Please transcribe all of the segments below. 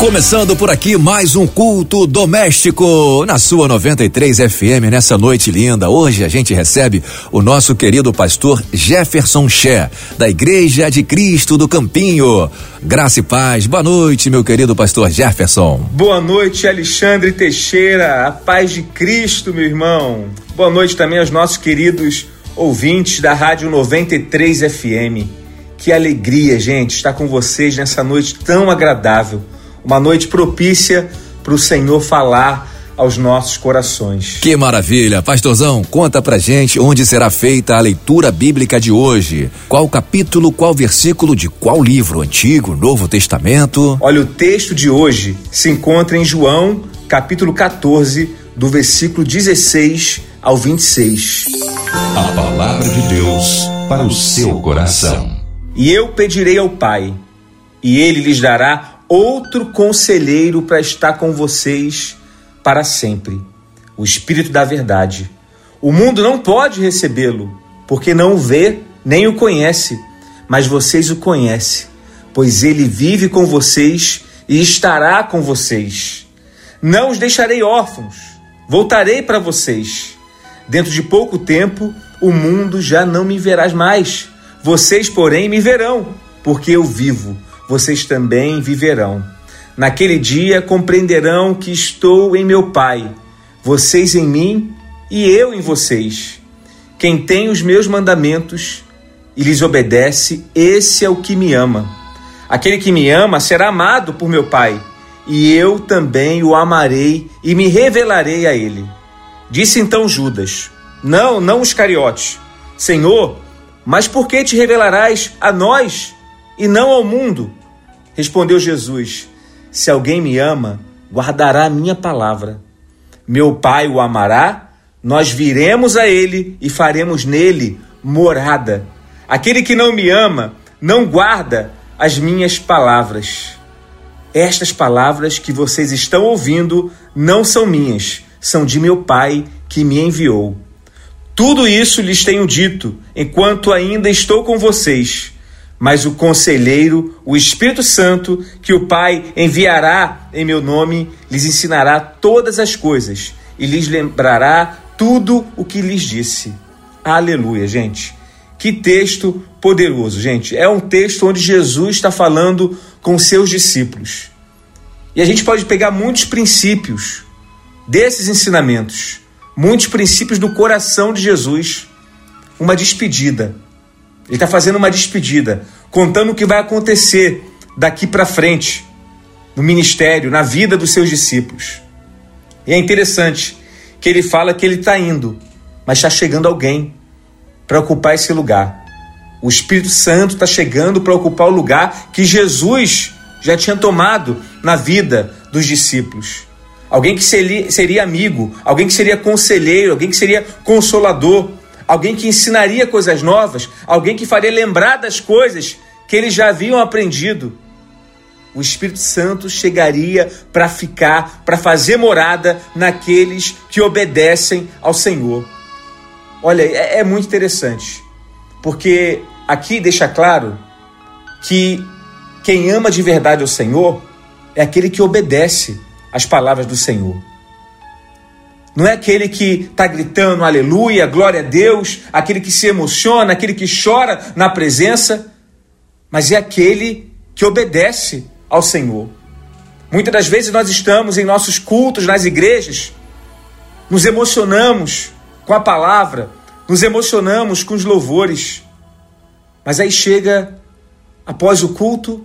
Começando por aqui mais um culto doméstico na sua 93 FM nessa noite linda. Hoje a gente recebe o nosso querido pastor Jefferson Ché, da Igreja de Cristo do Campinho. Graça e paz. Boa noite, meu querido pastor Jefferson. Boa noite, Alexandre Teixeira. A paz de Cristo, meu irmão. Boa noite também aos nossos queridos ouvintes da Rádio 93 FM. Que alegria, gente, estar com vocês nessa noite tão agradável uma noite propícia para o Senhor falar aos nossos corações. Que maravilha! Pastorzão, conta pra gente onde será feita a leitura bíblica de hoje. Qual capítulo, qual versículo de qual livro? Antigo, Novo Testamento? Olha, o texto de hoje se encontra em João, capítulo 14, do versículo 16 ao 26. A palavra de Deus para o seu coração. E eu pedirei ao Pai, e ele lhes dará outro conselheiro para estar com vocês para sempre o Espírito da Verdade. O mundo não pode recebê-lo, porque não o vê nem o conhece, mas vocês o conhecem, pois ele vive com vocês e estará com vocês. Não os deixarei órfãos, voltarei para vocês. Dentro de pouco tempo, o mundo já não me verás mais. Vocês, porém, me verão, porque eu vivo vocês também viverão. Naquele dia compreenderão que estou em meu Pai, vocês em mim e eu em vocês. Quem tem os meus mandamentos e lhes obedece, esse é o que me ama. Aquele que me ama será amado por meu Pai, e eu também o amarei e me revelarei a ele. Disse então Judas: Não, não os cariotes. Senhor, mas por que te revelarás a nós e não ao mundo? Respondeu Jesus: Se alguém me ama, guardará a minha palavra. Meu Pai o amará, nós viremos a ele e faremos nele morada. Aquele que não me ama, não guarda as minhas palavras. Estas palavras que vocês estão ouvindo não são minhas, são de meu Pai que me enviou. Tudo isso lhes tenho dito enquanto ainda estou com vocês mas o conselheiro, o Espírito Santo, que o Pai enviará em meu nome, lhes ensinará todas as coisas e lhes lembrará tudo o que lhes disse. Aleluia, gente. Que texto poderoso, gente. É um texto onde Jesus está falando com seus discípulos. E a gente pode pegar muitos princípios desses ensinamentos, muitos princípios do coração de Jesus. Uma despedida ele está fazendo uma despedida, contando o que vai acontecer daqui para frente no ministério, na vida dos seus discípulos. E é interessante que ele fala que ele está indo, mas está chegando alguém para ocupar esse lugar. O Espírito Santo está chegando para ocupar o lugar que Jesus já tinha tomado na vida dos discípulos. Alguém que seria, seria amigo, alguém que seria conselheiro, alguém que seria consolador, alguém que ensinaria coisas novas, alguém que faria lembrar das coisas que eles já haviam aprendido. O Espírito Santo chegaria para ficar, para fazer morada naqueles que obedecem ao Senhor. Olha, é, é muito interessante, porque aqui deixa claro que quem ama de verdade o Senhor é aquele que obedece às palavras do Senhor. Não é aquele que está gritando aleluia, glória a Deus, aquele que se emociona, aquele que chora na presença, mas é aquele que obedece ao Senhor. Muitas das vezes nós estamos em nossos cultos nas igrejas, nos emocionamos com a palavra, nos emocionamos com os louvores, mas aí chega após o culto,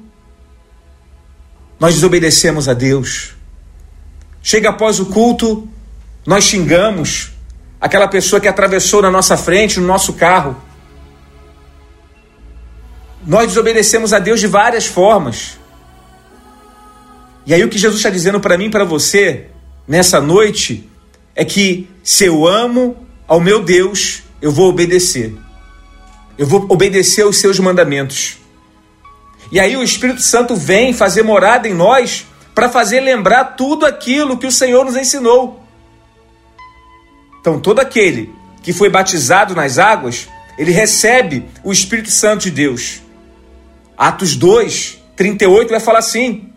nós desobedecemos a Deus. Chega após o culto, nós xingamos aquela pessoa que atravessou na nossa frente, no nosso carro. Nós desobedecemos a Deus de várias formas. E aí o que Jesus está dizendo para mim e para você nessa noite é que se eu amo ao meu Deus, eu vou obedecer. Eu vou obedecer aos seus mandamentos. E aí o Espírito Santo vem fazer morada em nós para fazer lembrar tudo aquilo que o Senhor nos ensinou. Então, todo aquele que foi batizado nas águas, ele recebe o Espírito Santo de Deus. Atos 2, 38 vai falar assim: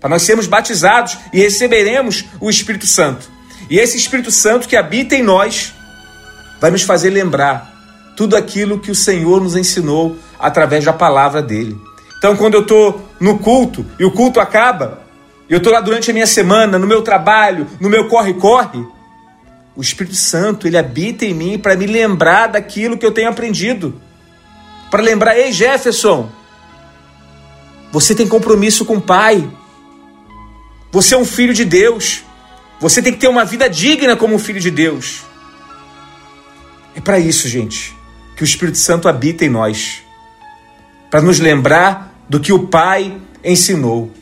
para nós sermos batizados e receberemos o Espírito Santo. E esse Espírito Santo que habita em nós vai nos fazer lembrar tudo aquilo que o Senhor nos ensinou através da palavra dele. Então, quando eu estou no culto e o culto acaba, eu estou lá durante a minha semana, no meu trabalho, no meu corre-corre, o Espírito Santo, ele habita em mim para me lembrar daquilo que eu tenho aprendido. Para lembrar, ei Jefferson, você tem compromisso com o Pai. Você é um filho de Deus. Você tem que ter uma vida digna como um filho de Deus. É para isso, gente, que o Espírito Santo habita em nós. Para nos lembrar do que o Pai ensinou.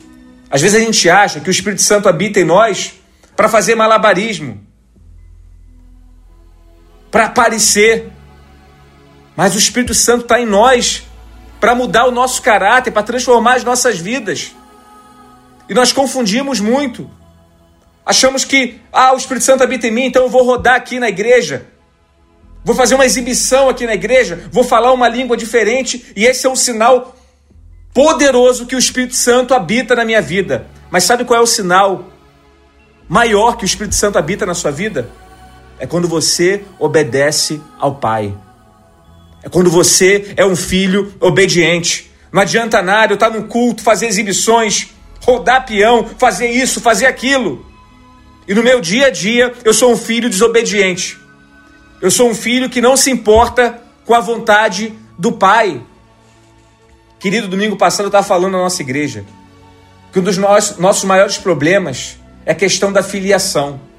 Às vezes a gente acha que o Espírito Santo habita em nós para fazer malabarismo para aparecer. Mas o Espírito Santo está em nós para mudar o nosso caráter, para transformar as nossas vidas. E nós confundimos muito. Achamos que, ah, o Espírito Santo habita em mim, então eu vou rodar aqui na igreja. Vou fazer uma exibição aqui na igreja, vou falar uma língua diferente, e esse é um sinal poderoso que o Espírito Santo habita na minha vida. Mas sabe qual é o sinal maior que o Espírito Santo habita na sua vida? É quando você obedece ao Pai. É quando você é um filho obediente. Não adianta nada eu estar no culto, fazer exibições, rodar peão, fazer isso, fazer aquilo. E no meu dia a dia eu sou um filho desobediente. Eu sou um filho que não se importa com a vontade do Pai. Querido, domingo passado eu estava falando na nossa igreja que um dos nossos maiores problemas é a questão da filiação.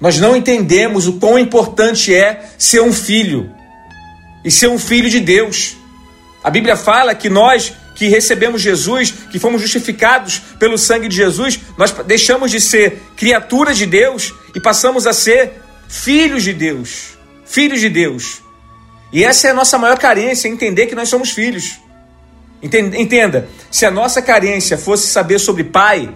Nós não entendemos o quão importante é ser um filho e ser um filho de Deus. A Bíblia fala que nós que recebemos Jesus, que fomos justificados pelo sangue de Jesus, nós deixamos de ser criaturas de Deus e passamos a ser filhos de Deus. Filhos de Deus. E essa é a nossa maior carência, entender que nós somos filhos. Entenda, se a nossa carência fosse saber sobre pai,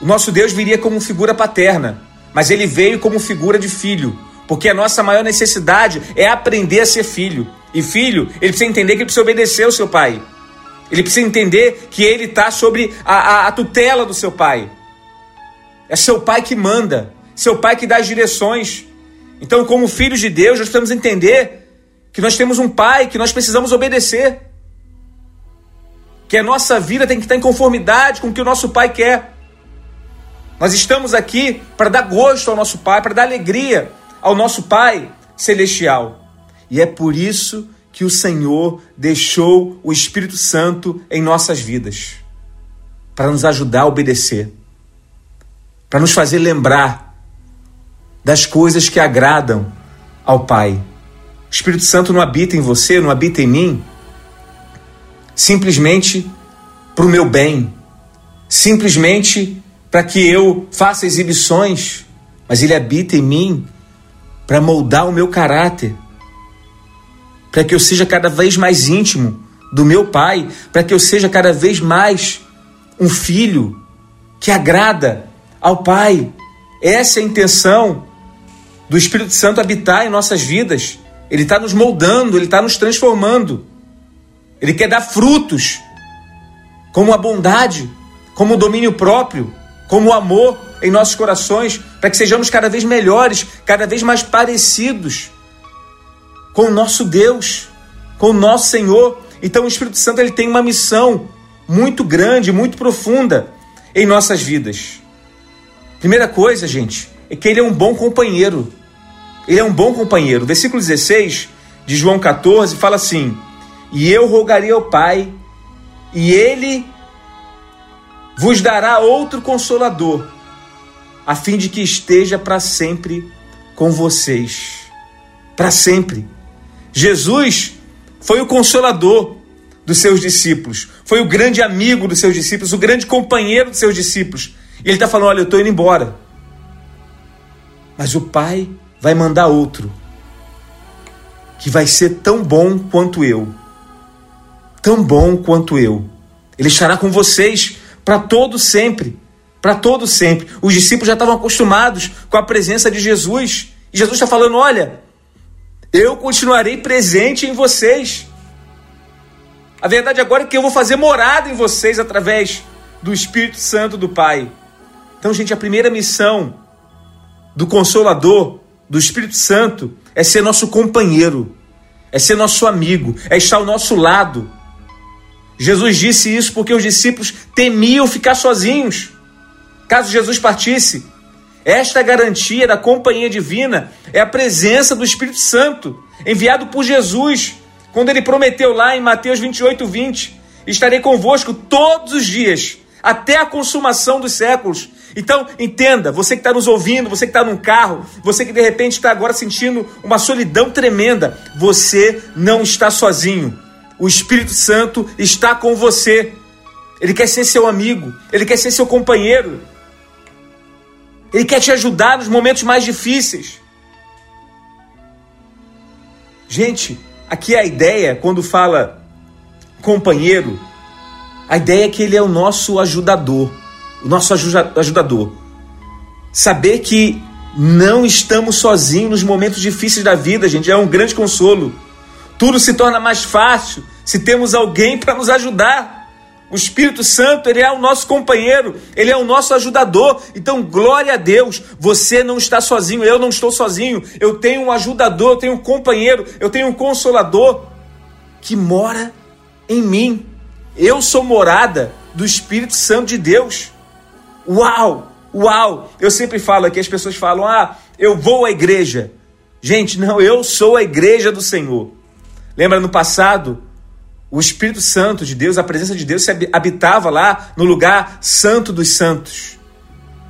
o nosso Deus viria como figura paterna mas ele veio como figura de filho, porque a nossa maior necessidade é aprender a ser filho. E filho, ele precisa entender que ele precisa obedecer ao seu pai. Ele precisa entender que ele está sobre a, a, a, tutela do seu pai. É seu pai que manda, seu pai que dá as direções. Então, como filhos de Deus, nós precisamos entender que nós temos um pai que nós precisamos obedecer. Que a nossa vida tem que estar em conformidade com o que o nosso pai quer. Nós estamos aqui para dar gosto ao nosso Pai, para dar alegria ao nosso Pai celestial. E é por isso que o Senhor deixou o Espírito Santo em nossas vidas para nos ajudar a obedecer, para nos fazer lembrar das coisas que agradam ao Pai. O Espírito Santo não habita em você, não habita em mim, simplesmente para o meu bem, simplesmente para que eu faça exibições, mas Ele habita em mim para moldar o meu caráter, para que eu seja cada vez mais íntimo do meu Pai, para que eu seja cada vez mais um filho que agrada ao Pai. Essa é a intenção do Espírito Santo habitar em nossas vidas. Ele está nos moldando, ele está nos transformando. Ele quer dar frutos, como a bondade, como o domínio próprio, como o amor em nossos corações, para que sejamos cada vez melhores, cada vez mais parecidos com o nosso Deus, com o nosso Senhor. Então o Espírito Santo ele tem uma missão muito grande, muito profunda em nossas vidas. Primeira coisa, gente, é que ele é um bom companheiro. Ele é um bom companheiro. Versículo 16 de João 14 fala assim: E eu rogaria ao Pai, e ele vos dará outro consolador, a fim de que esteja para sempre com vocês. Para sempre. Jesus foi o consolador dos seus discípulos, foi o grande amigo dos seus discípulos, o grande companheiro dos seus discípulos. E ele está falando: Olha, eu estou indo embora. Mas o Pai vai mandar outro, que vai ser tão bom quanto eu. Tão bom quanto eu. Ele estará com vocês para todo sempre. para todo sempre. Os discípulos já estavam acostumados com a presença de Jesus. E Jesus está falando: olha, eu continuarei presente em vocês. A verdade agora é que eu vou fazer morada em vocês através do Espírito Santo do Pai. Então, gente, a primeira missão do Consolador, do Espírito Santo, é ser nosso companheiro, é ser nosso amigo, é estar ao nosso lado. Jesus disse isso porque os discípulos temiam ficar sozinhos. Caso Jesus partisse, esta garantia da companhia divina é a presença do Espírito Santo, enviado por Jesus, quando ele prometeu lá em Mateus 28, 20: Estarei convosco todos os dias, até a consumação dos séculos. Então, entenda, você que está nos ouvindo, você que está num carro, você que de repente está agora sentindo uma solidão tremenda, você não está sozinho. O Espírito Santo está com você. Ele quer ser seu amigo, ele quer ser seu companheiro. Ele quer te ajudar nos momentos mais difíceis. Gente, aqui é a ideia, quando fala companheiro, a ideia é que ele é o nosso ajudador o nosso ajudador. Saber que não estamos sozinhos nos momentos difíceis da vida, gente, é um grande consolo. Tudo se torna mais fácil se temos alguém para nos ajudar. O Espírito Santo, ele é o nosso companheiro, ele é o nosso ajudador. Então, glória a Deus, você não está sozinho, eu não estou sozinho. Eu tenho um ajudador, eu tenho um companheiro, eu tenho um consolador que mora em mim. Eu sou morada do Espírito Santo de Deus. Uau! Uau! Eu sempre falo aqui, as pessoas falam: ah, eu vou à igreja. Gente, não, eu sou a igreja do Senhor. Lembra no passado? O Espírito Santo de Deus, a presença de Deus se habitava lá no lugar santo dos santos.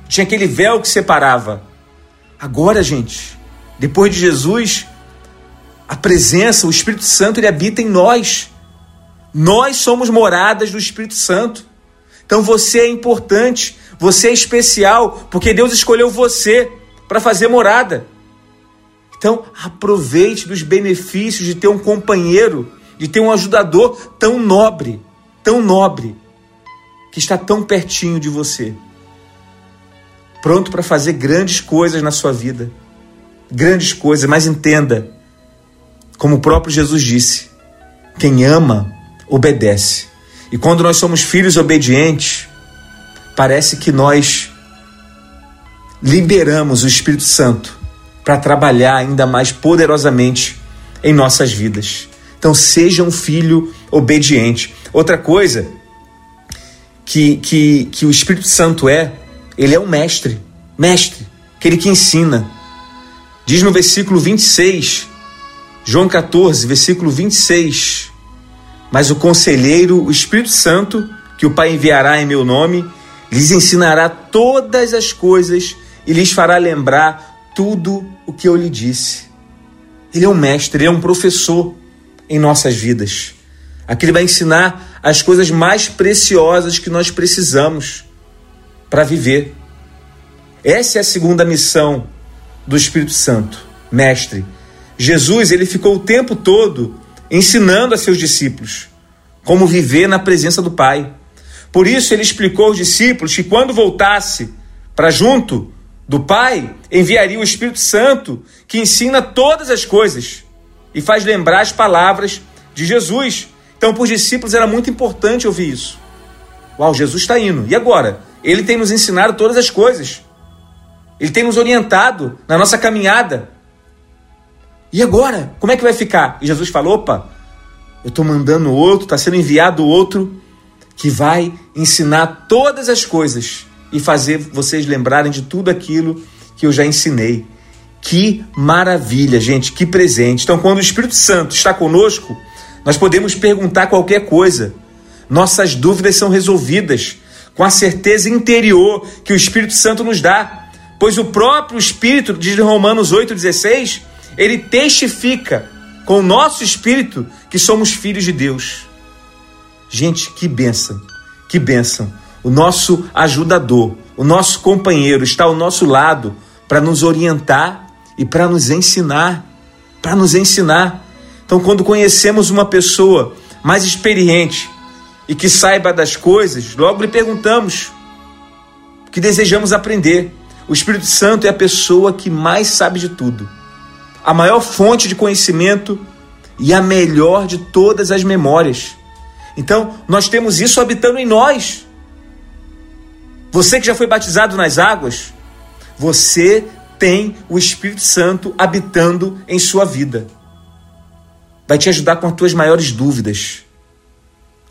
Tinha aquele véu que separava. Agora, gente, depois de Jesus, a presença, o Espírito Santo, ele habita em nós. Nós somos moradas do Espírito Santo. Então você é importante. Você é especial porque Deus escolheu você para fazer morada. Então, aproveite dos benefícios de ter um companheiro, de ter um ajudador tão nobre, tão nobre, que está tão pertinho de você. Pronto para fazer grandes coisas na sua vida. Grandes coisas, mas entenda, como o próprio Jesus disse: quem ama, obedece. E quando nós somos filhos obedientes, parece que nós liberamos o Espírito Santo para trabalhar ainda mais poderosamente em nossas vidas. Então, seja um filho obediente. Outra coisa que, que, que o Espírito Santo é, ele é um mestre, mestre, aquele que ensina. Diz no versículo 26, João 14, versículo 26, mas o conselheiro, o Espírito Santo, que o Pai enviará em meu nome, lhes ensinará todas as coisas e lhes fará lembrar tudo o que eu lhe disse. Ele é um mestre, ele é um professor em nossas vidas. Aqui ele vai ensinar as coisas mais preciosas que nós precisamos para viver. Essa é a segunda missão do Espírito Santo, mestre. Jesus, ele ficou o tempo todo ensinando a seus discípulos como viver na presença do Pai. Por isso ele explicou aos discípulos que quando voltasse para junto do Pai, enviaria o Espírito Santo, que ensina todas as coisas e faz lembrar as palavras de Jesus. Então, para os discípulos era muito importante ouvir isso. Uau, Jesus está indo. E agora? Ele tem nos ensinado todas as coisas. Ele tem nos orientado na nossa caminhada. E agora? Como é que vai ficar? E Jesus falou: opa, eu estou mandando outro, está sendo enviado outro que vai ensinar todas as coisas e fazer vocês lembrarem de tudo aquilo que eu já ensinei. Que maravilha, gente, que presente. Então, quando o Espírito Santo está conosco, nós podemos perguntar qualquer coisa. Nossas dúvidas são resolvidas com a certeza interior que o Espírito Santo nos dá. Pois o próprio Espírito, diz Romanos 8,16, ele testifica com o nosso espírito que somos filhos de Deus. Gente, que bênção, que bênção. O nosso ajudador, o nosso companheiro está ao nosso lado para nos orientar e para nos ensinar. Para nos ensinar. Então, quando conhecemos uma pessoa mais experiente e que saiba das coisas, logo lhe perguntamos: que desejamos aprender. O Espírito Santo é a pessoa que mais sabe de tudo, a maior fonte de conhecimento e a melhor de todas as memórias. Então, nós temos isso habitando em nós. Você que já foi batizado nas águas, você tem o Espírito Santo habitando em sua vida. Vai te ajudar com as tuas maiores dúvidas,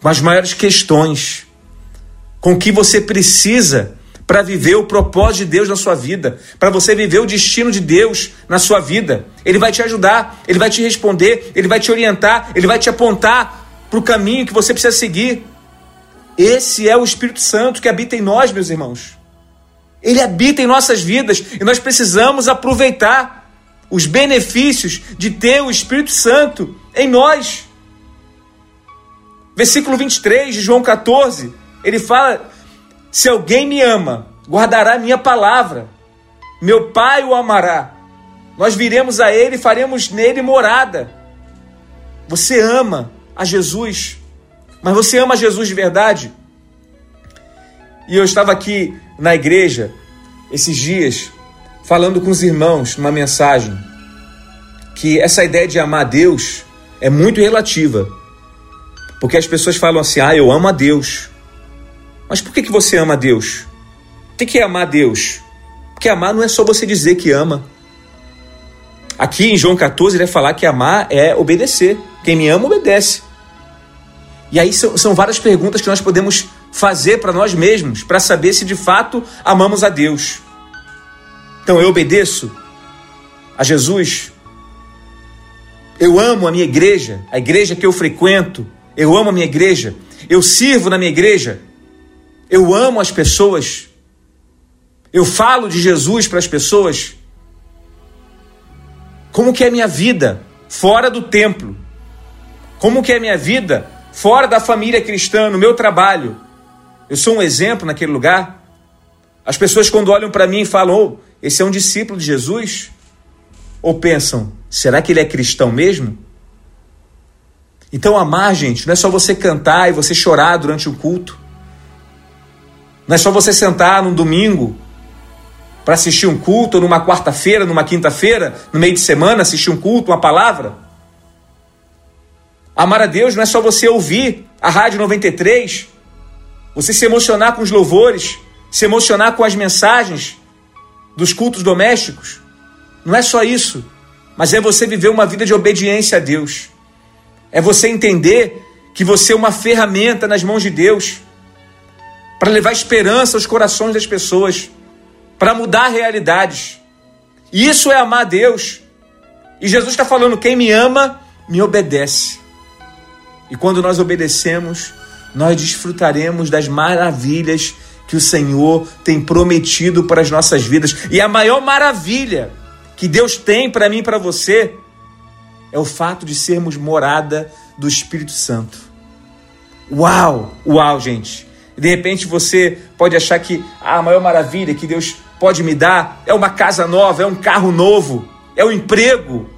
com as maiores questões, com o que você precisa para viver o propósito de Deus na sua vida, para você viver o destino de Deus na sua vida. Ele vai te ajudar, ele vai te responder, ele vai te orientar, ele vai te apontar para o caminho que você precisa seguir. Esse é o Espírito Santo que habita em nós, meus irmãos. Ele habita em nossas vidas e nós precisamos aproveitar os benefícios de ter o Espírito Santo em nós. Versículo 23 de João 14, ele fala: Se alguém me ama, guardará minha palavra, meu Pai o amará. Nós viremos a ele e faremos nele morada. Você ama a Jesus, mas você ama Jesus de verdade? E eu estava aqui na igreja esses dias falando com os irmãos numa mensagem que essa ideia de amar a Deus é muito relativa. Porque as pessoas falam assim: "Ah, eu amo a Deus". Mas por que que você ama a Deus? O que é amar a Deus? Porque amar não é só você dizer que ama. Aqui em João 14 ele vai falar que amar é obedecer. Quem me ama, obedece. E aí são, são várias perguntas que nós podemos fazer para nós mesmos, para saber se de fato amamos a Deus. Então eu obedeço a Jesus. Eu amo a minha igreja, a igreja que eu frequento. Eu amo a minha igreja. Eu sirvo na minha igreja. Eu amo as pessoas. Eu falo de Jesus para as pessoas. Como que é a minha vida fora do templo? Como que é a minha vida fora da família cristã, no meu trabalho? Eu sou um exemplo naquele lugar. As pessoas, quando olham para mim falam, oh, esse é um discípulo de Jesus, ou pensam, será que ele é cristão mesmo? Então, amar, gente, não é só você cantar e você chorar durante o culto. Não é só você sentar num domingo para assistir um culto, ou numa quarta-feira, numa quinta-feira, no meio de semana, assistir um culto, uma palavra. Amar a Deus não é só você ouvir a Rádio 93 você se emocionar com os louvores, se emocionar com as mensagens dos cultos domésticos. Não é só isso, mas é você viver uma vida de obediência a Deus. É você entender que você é uma ferramenta nas mãos de Deus para levar esperança aos corações das pessoas, para mudar realidades. E isso é amar a Deus. E Jesus está falando: quem me ama, me obedece. E quando nós obedecemos, nós desfrutaremos das maravilhas que o Senhor tem prometido para as nossas vidas. E a maior maravilha que Deus tem para mim e para você é o fato de sermos morada do Espírito Santo. Uau! Uau, gente! De repente você pode achar que a maior maravilha que Deus pode me dar é uma casa nova, é um carro novo, é um emprego,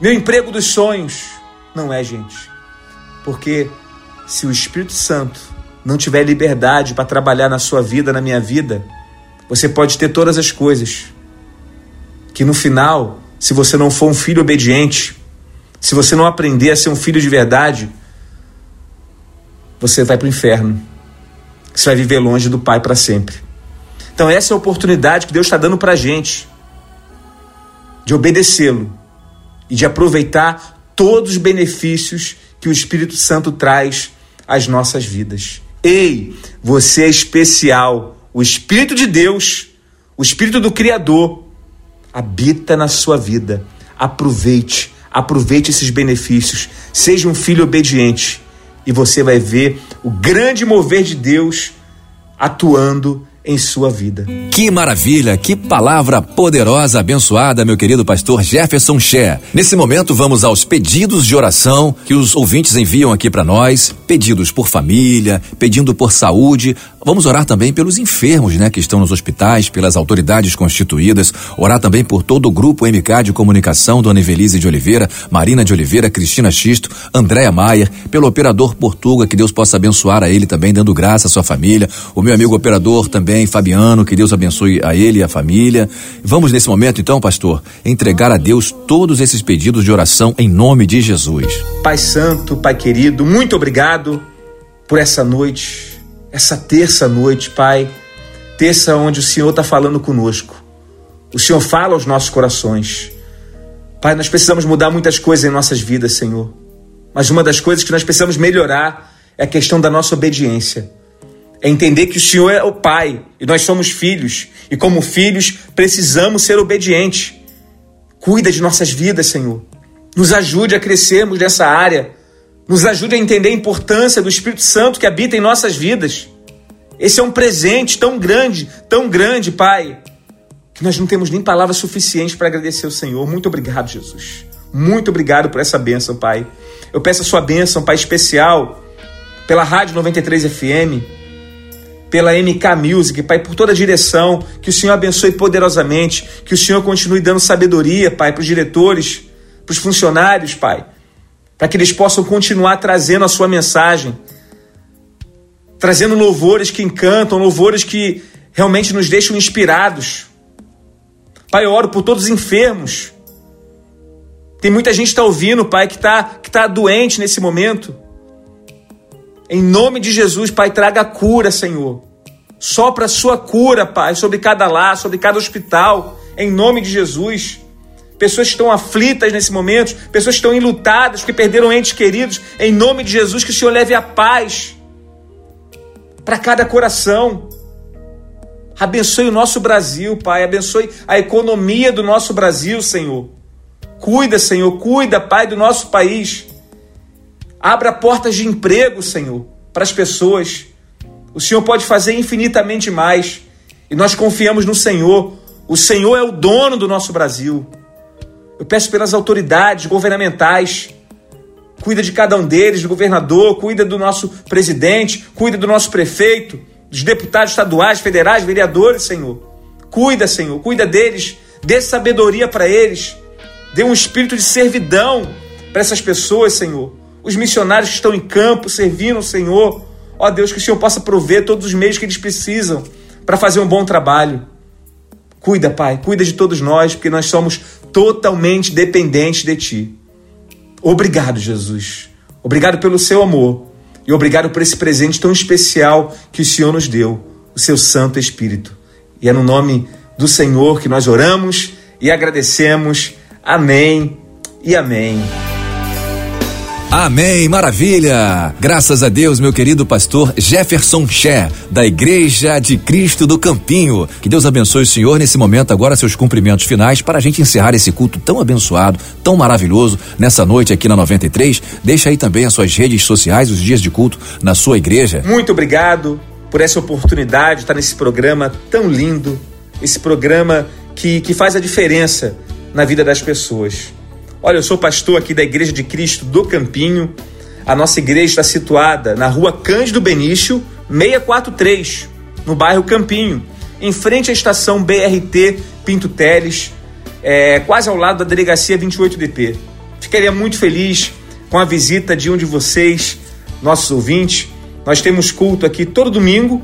meu emprego dos sonhos. Não é, gente. Porque se o Espírito Santo não tiver liberdade para trabalhar na sua vida, na minha vida, você pode ter todas as coisas. Que no final, se você não for um filho obediente, se você não aprender a ser um filho de verdade, você vai para o inferno. Você vai viver longe do Pai para sempre. Então, essa é a oportunidade que Deus está dando para a gente de obedecê-lo e de aproveitar todos os benefícios que o Espírito Santo traz às nossas vidas. Ei, você é especial. O Espírito de Deus, o Espírito do Criador, habita na sua vida. Aproveite, aproveite esses benefícios. Seja um filho obediente e você vai ver o grande mover de Deus atuando em sua vida. Que maravilha, que palavra poderosa, abençoada, meu querido pastor Jefferson Cher. Nesse momento vamos aos pedidos de oração que os ouvintes enviam aqui para nós, pedidos por família, pedindo por saúde, Vamos orar também pelos enfermos, né, que estão nos hospitais, pelas autoridades constituídas, orar também por todo o grupo MK de comunicação, Dona Evelise de Oliveira, Marina de Oliveira, Cristina Xisto, Andréa Maier, pelo operador Portuga, que Deus possa abençoar a ele também, dando graça à sua família, o meu amigo operador também, Fabiano, que Deus abençoe a ele e a família. Vamos nesse momento então, pastor, entregar a Deus todos esses pedidos de oração em nome de Jesus. Pai Santo, Pai querido, muito obrigado por essa noite, essa terça noite, Pai. Terça onde o Senhor está falando conosco. O Senhor fala aos nossos corações. Pai, nós precisamos mudar muitas coisas em nossas vidas, Senhor. Mas uma das coisas que nós precisamos melhorar é a questão da nossa obediência. É entender que o Senhor é o Pai e nós somos filhos. E como filhos, precisamos ser obedientes. Cuida de nossas vidas, Senhor. Nos ajude a crescermos nessa área. Nos ajude a entender a importância do Espírito Santo que habita em nossas vidas. Esse é um presente tão grande, tão grande, Pai, que nós não temos nem palavras suficientes para agradecer ao Senhor. Muito obrigado, Jesus. Muito obrigado por essa bênção, Pai. Eu peço a sua bênção, Pai, especial, pela Rádio 93 FM, pela MK Music, Pai, por toda a direção. Que o Senhor abençoe poderosamente. Que o Senhor continue dando sabedoria, Pai, para os diretores, para os funcionários, Pai. Para que eles possam continuar trazendo a sua mensagem. Trazendo louvores que encantam, louvores que realmente nos deixam inspirados. Pai, eu oro por todos os enfermos. Tem muita gente que está ouvindo, Pai, que está que tá doente nesse momento. Em nome de Jesus, Pai, traga cura, Senhor. Sopra a sua cura, Pai, sobre cada lar, sobre cada hospital. Em nome de Jesus. Pessoas estão aflitas nesse momento, pessoas estão enlutadas porque perderam entes queridos. Em nome de Jesus, que o Senhor leve a paz para cada coração. Abençoe o nosso Brasil, Pai. Abençoe a economia do nosso Brasil, Senhor. Cuida, Senhor. Cuida, Pai, do nosso país. Abra portas de emprego, Senhor, para as pessoas. O Senhor pode fazer infinitamente mais. E nós confiamos no Senhor. O Senhor é o dono do nosso Brasil. Eu peço pelas autoridades governamentais. Cuida de cada um deles, do governador, cuida do nosso presidente, cuida do nosso prefeito, dos deputados estaduais, federais, vereadores, Senhor. Cuida, Senhor, cuida deles, dê sabedoria para eles, dê um espírito de servidão para essas pessoas, Senhor os missionários que estão em campo servindo o Senhor. Ó Deus, que o Senhor possa prover todos os meios que eles precisam para fazer um bom trabalho. Cuida, Pai, cuida de todos nós, porque nós somos totalmente dependentes de Ti. Obrigado, Jesus. Obrigado pelo seu amor e obrigado por esse presente tão especial que o Senhor nos deu, o seu Santo Espírito. E é no nome do Senhor que nós oramos e agradecemos. Amém e amém. Amém, maravilha! Graças a Deus, meu querido pastor Jefferson Ché, da Igreja de Cristo do Campinho. Que Deus abençoe o senhor nesse momento, agora seus cumprimentos finais, para a gente encerrar esse culto tão abençoado, tão maravilhoso, nessa noite aqui na 93. Deixa aí também as suas redes sociais, os dias de culto na sua igreja. Muito obrigado por essa oportunidade de estar nesse programa tão lindo, esse programa que, que faz a diferença na vida das pessoas. Olha, eu sou pastor aqui da Igreja de Cristo do Campinho. A nossa igreja está situada na rua Cândido Benício, 643, no bairro Campinho, em frente à estação BRT Pinto Teles, é, quase ao lado da delegacia 28DP. Ficaria muito feliz com a visita de um de vocês, nossos ouvintes. Nós temos culto aqui todo domingo,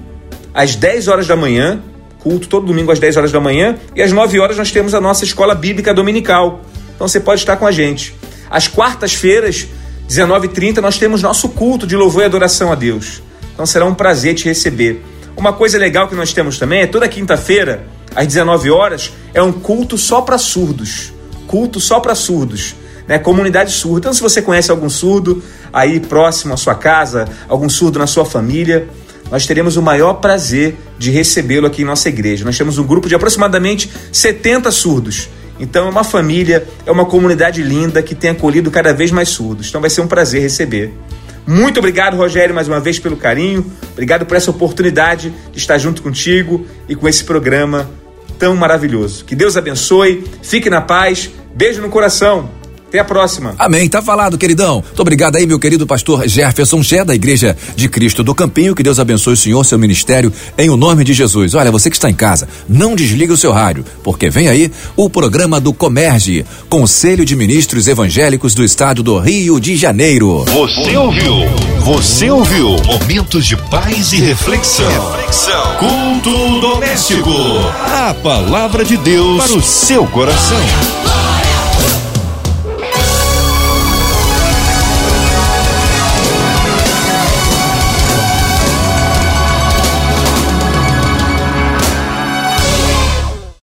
às 10 horas da manhã, culto todo domingo às 10 horas da manhã, e às 9 horas nós temos a nossa escola bíblica dominical. Então você pode estar com a gente. Às quartas-feiras, 19h30, nós temos nosso culto de louvor e adoração a Deus. Então será um prazer te receber. Uma coisa legal que nós temos também é toda quinta-feira, às 19 horas, é um culto só para surdos. Culto só para surdos. Né? Comunidade surda. Então, se você conhece algum surdo aí próximo à sua casa, algum surdo na sua família, nós teremos o maior prazer de recebê-lo aqui em nossa igreja. Nós temos um grupo de aproximadamente 70 surdos então é uma família, é uma comunidade linda que tem acolhido cada vez mais surdos. Então vai ser um prazer receber. Muito obrigado, Rogério, mais uma vez pelo carinho. Obrigado por essa oportunidade de estar junto contigo e com esse programa tão maravilhoso. Que Deus abençoe, fique na paz, beijo no coração. Até a próxima. Amém. Tá falado, queridão. Muito obrigado aí, meu querido pastor Jefferson Ché, da Igreja de Cristo do Campinho. Que Deus abençoe o senhor, seu ministério, em o nome de Jesus. Olha, você que está em casa, não desliga o seu rádio, porque vem aí o programa do Comerge, Conselho de Ministros Evangélicos do Estado do Rio de Janeiro. Você ouviu? Você ouviu? Momentos de paz e reflexão. Reflexão. Culto doméstico. A palavra de Deus para o seu coração.